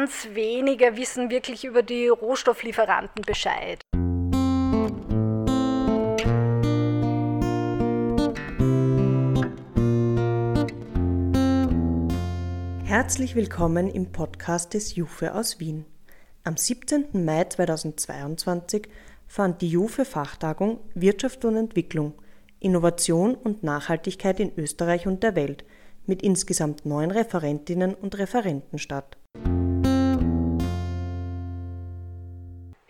ganz wenige wissen wirklich über die Rohstofflieferanten Bescheid. Herzlich willkommen im Podcast des JUFE aus Wien. Am 17. Mai 2022 fand die JUFE Fachtagung Wirtschaft und Entwicklung, Innovation und Nachhaltigkeit in Österreich und der Welt mit insgesamt neun Referentinnen und Referenten statt.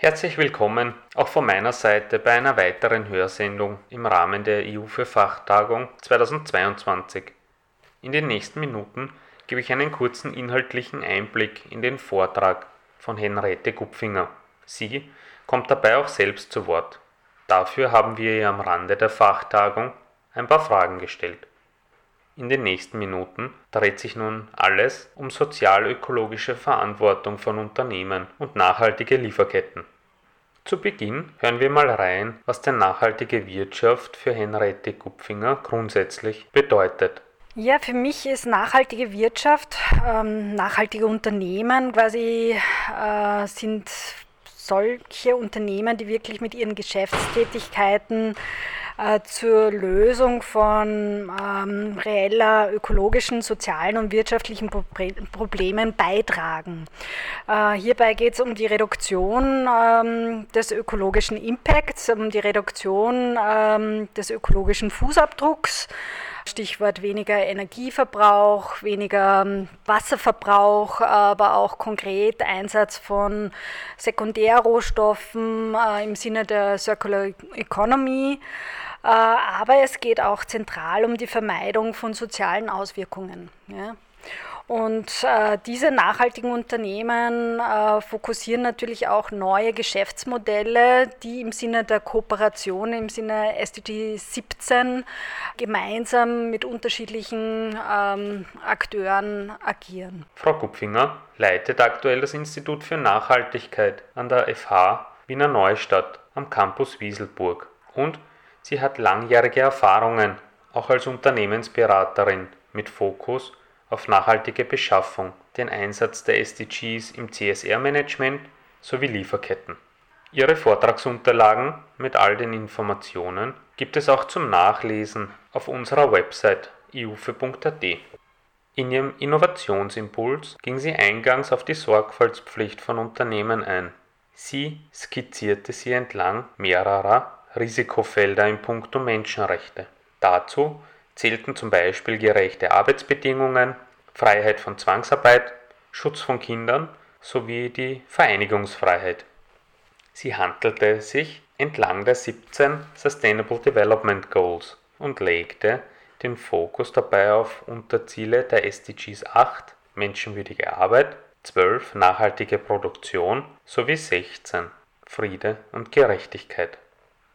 Herzlich willkommen auch von meiner Seite bei einer weiteren Hörsendung im Rahmen der JUFE Fachtagung 2022. In den nächsten Minuten gebe ich einen kurzen inhaltlichen Einblick in den Vortrag von Henriette Gupfinger. Sie kommt dabei auch selbst zu Wort. Dafür haben wir ihr am Rande der Fachtagung ein paar Fragen gestellt. In den nächsten Minuten dreht sich nun alles um sozial-ökologische Verantwortung von Unternehmen und nachhaltige Lieferketten. Zu Beginn hören wir mal rein, was denn nachhaltige Wirtschaft für Henriette Gupfinger grundsätzlich bedeutet. Ja, für mich ist nachhaltige Wirtschaft, ähm, nachhaltige Unternehmen quasi äh, sind solche Unternehmen, die wirklich mit ihren Geschäftstätigkeiten äh, zur Lösung von ähm, reeller ökologischen, sozialen und wirtschaftlichen Pro Problemen beitragen. Äh, hierbei geht es um die Reduktion ähm, des ökologischen Impacts, um die Reduktion ähm, des ökologischen Fußabdrucks. Stichwort weniger Energieverbrauch, weniger ähm, Wasserverbrauch, aber auch konkret Einsatz von Sekundärrohstoffen äh, im Sinne der Circular Economy. Äh, aber es geht auch zentral um die Vermeidung von sozialen Auswirkungen. Ja. Und äh, diese nachhaltigen Unternehmen äh, fokussieren natürlich auch neue Geschäftsmodelle, die im Sinne der Kooperation, im Sinne SDG 17 gemeinsam mit unterschiedlichen ähm, Akteuren agieren. Frau Kupfinger leitet aktuell das Institut für Nachhaltigkeit an der FH Wiener Neustadt am Campus Wieselburg und sie hat langjährige Erfahrungen, auch als Unternehmensberaterin mit Fokus auf nachhaltige Beschaffung, den Einsatz der SDGs im CSR-Management sowie Lieferketten. Ihre Vortragsunterlagen mit all den Informationen gibt es auch zum Nachlesen auf unserer Website iufe.at. In ihrem Innovationsimpuls ging sie eingangs auf die Sorgfaltspflicht von Unternehmen ein. Sie skizzierte sie entlang mehrerer Risikofelder in puncto Menschenrechte. Dazu zählten zum Beispiel gerechte Arbeitsbedingungen, Freiheit von Zwangsarbeit, Schutz von Kindern sowie die Vereinigungsfreiheit. Sie handelte sich entlang der 17 Sustainable Development Goals und legte den Fokus dabei auf Unterziele der SDGs 8 menschenwürdige Arbeit, 12 nachhaltige Produktion sowie 16 Friede und Gerechtigkeit.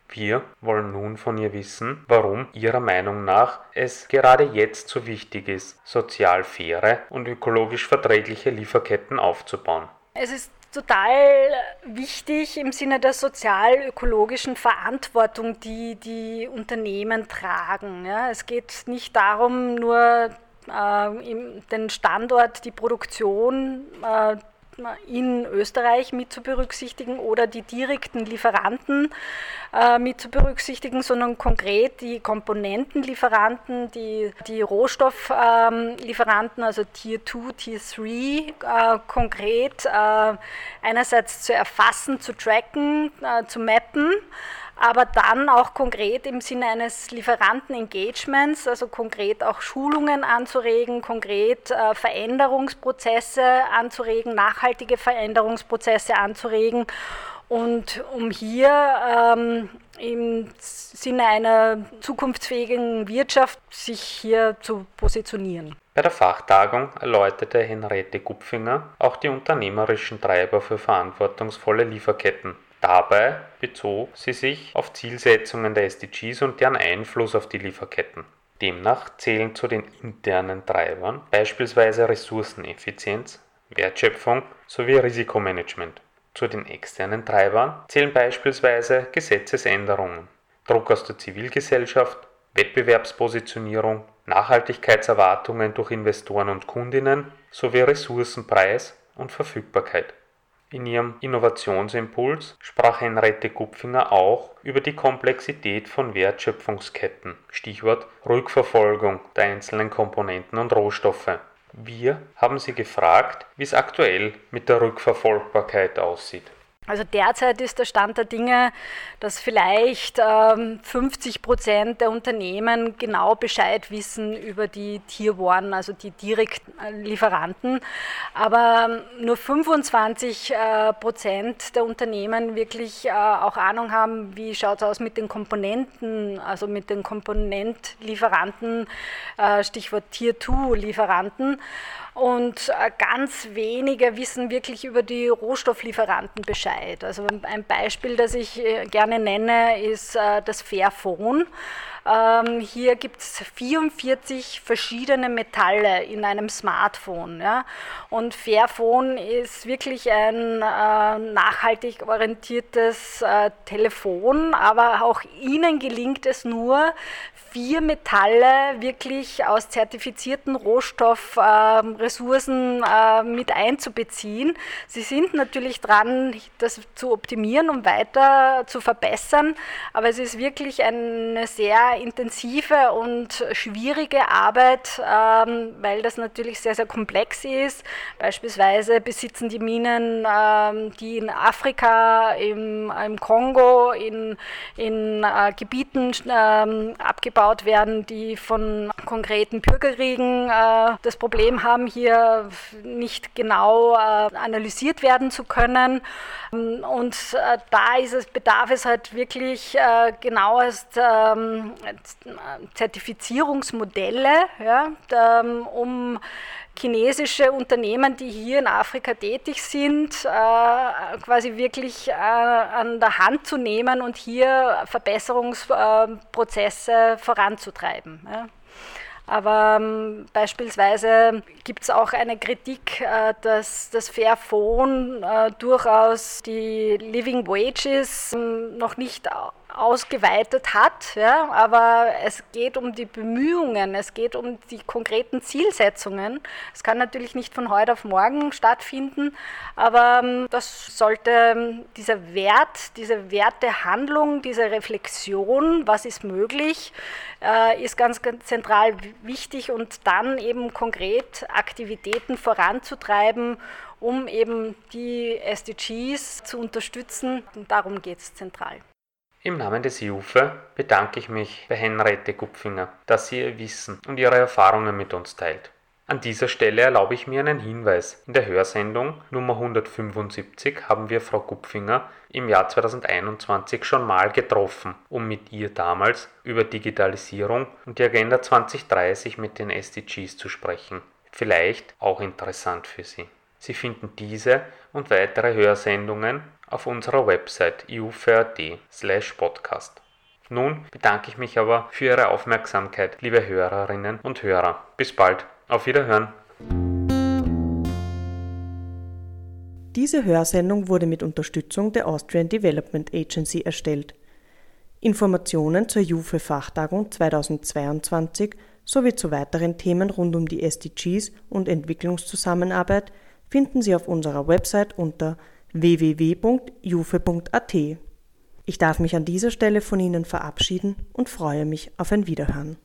Wir wollen nun von ihr wissen, warum ihrer Meinung nach es gerade jetzt so wichtig ist, sozial faire und ökologisch verträgliche Lieferketten aufzubauen. Es ist total wichtig im Sinne der sozial-ökologischen Verantwortung, die die Unternehmen tragen. Ja, es geht nicht darum, nur äh, den Standort, die Produktion äh, in Österreich mit zu berücksichtigen oder die direkten Lieferanten äh, mit zu berücksichtigen, sondern konkret die Komponentenlieferanten, die, die Rohstofflieferanten, ähm, also Tier 2, Tier 3, äh, konkret äh, einerseits zu erfassen, zu tracken, äh, zu mappen aber dann auch konkret im Sinne eines Lieferanten-Engagements, also konkret auch Schulungen anzuregen, konkret äh, Veränderungsprozesse anzuregen, nachhaltige Veränderungsprozesse anzuregen und um hier ähm, im Sinne einer zukunftsfähigen Wirtschaft sich hier zu positionieren. Bei der Fachtagung erläuterte Henriette Gupfinger auch die unternehmerischen Treiber für verantwortungsvolle Lieferketten. Dabei bezog sie sich auf Zielsetzungen der SDGs und deren Einfluss auf die Lieferketten. Demnach zählen zu den internen Treibern beispielsweise Ressourceneffizienz, Wertschöpfung sowie Risikomanagement. Zu den externen Treibern zählen beispielsweise Gesetzesänderungen, Druck aus der Zivilgesellschaft, Wettbewerbspositionierung, Nachhaltigkeitserwartungen durch Investoren und Kundinnen sowie Ressourcenpreis und Verfügbarkeit. In ihrem Innovationsimpuls sprach Henriette Gupfinger auch über die Komplexität von Wertschöpfungsketten, Stichwort Rückverfolgung der einzelnen Komponenten und Rohstoffe. Wir haben sie gefragt, wie es aktuell mit der Rückverfolgbarkeit aussieht. Also derzeit ist der Stand der Dinge, dass vielleicht ähm, 50 Prozent der Unternehmen genau Bescheid wissen über die Tier also die Direktlieferanten, aber ähm, nur 25 äh, Prozent der Unternehmen wirklich äh, auch Ahnung haben, wie schaut es aus mit den Komponenten, also mit den Komponentlieferanten, äh, Stichwort Tier 2 Lieferanten und äh, ganz wenige wissen wirklich über die Rohstofflieferanten Bescheid. Also ein Beispiel, das ich äh, gerne nenne, ist äh, das Fairphone. Ähm, hier gibt es 44 verschiedene Metalle in einem Smartphone. Ja? Und Fairphone ist wirklich ein äh, nachhaltig orientiertes äh, Telefon, aber auch Ihnen gelingt es nur, vier Metalle wirklich aus zertifizierten Rohstoffressourcen äh, mit einzubeziehen. Sie sind natürlich dran, das zu optimieren und weiter zu verbessern, aber es ist wirklich eine sehr intensive und schwierige Arbeit, ähm, weil das natürlich sehr, sehr komplex ist. Beispielsweise besitzen die Minen, ähm, die in Afrika, im, im Kongo, in, in äh, Gebieten ähm, abgebaut werden, die von konkreten Bürgerkriegen äh, das Problem haben, hier nicht genau äh, analysiert werden zu können. Und äh, da ist es, bedarf es halt wirklich äh, genauest ähm, Zertifizierungsmodelle, ja, um chinesische Unternehmen, die hier in Afrika tätig sind, äh, quasi wirklich äh, an der Hand zu nehmen und hier Verbesserungsprozesse voranzutreiben. Aber ähm, beispielsweise gibt es auch eine Kritik, äh, dass das Fairphone äh, durchaus die Living Wages ähm, noch nicht ausgeweitet hat. Ja, aber es geht um die Bemühungen, es geht um die konkreten Zielsetzungen. Es kann natürlich nicht von heute auf morgen stattfinden, aber ähm, das sollte ähm, dieser Wert, diese Wertehandlung, diese Reflexion, was ist möglich, äh, ist ganz, ganz zentral wichtig und dann eben konkret Aktivitäten voranzutreiben, um eben die SDGs zu unterstützen. Und darum geht es zentral. Im Namen des JUFE bedanke ich mich bei Henriette Gupfinger, dass sie ihr Wissen und ihre Erfahrungen mit uns teilt. An dieser Stelle erlaube ich mir einen Hinweis. In der Hörsendung Nummer 175 haben wir Frau Gupfinger im Jahr 2021 schon mal getroffen, um mit ihr damals über Digitalisierung und die Agenda 2030 mit den SDGs zu sprechen. Vielleicht auch interessant für Sie. Sie finden diese und weitere Hörsendungen auf unserer Website slash podcast Nun bedanke ich mich aber für Ihre Aufmerksamkeit, liebe Hörerinnen und Hörer. Bis bald. Auf Wiederhören. Diese Hörsendung wurde mit Unterstützung der Austrian Development Agency erstellt. Informationen zur JUFE-Fachtagung 2022 sowie zu weiteren Themen rund um die SDGs und Entwicklungszusammenarbeit finden Sie auf unserer Website unter www.jufe.at. Ich darf mich an dieser Stelle von Ihnen verabschieden und freue mich auf ein Wiederhören.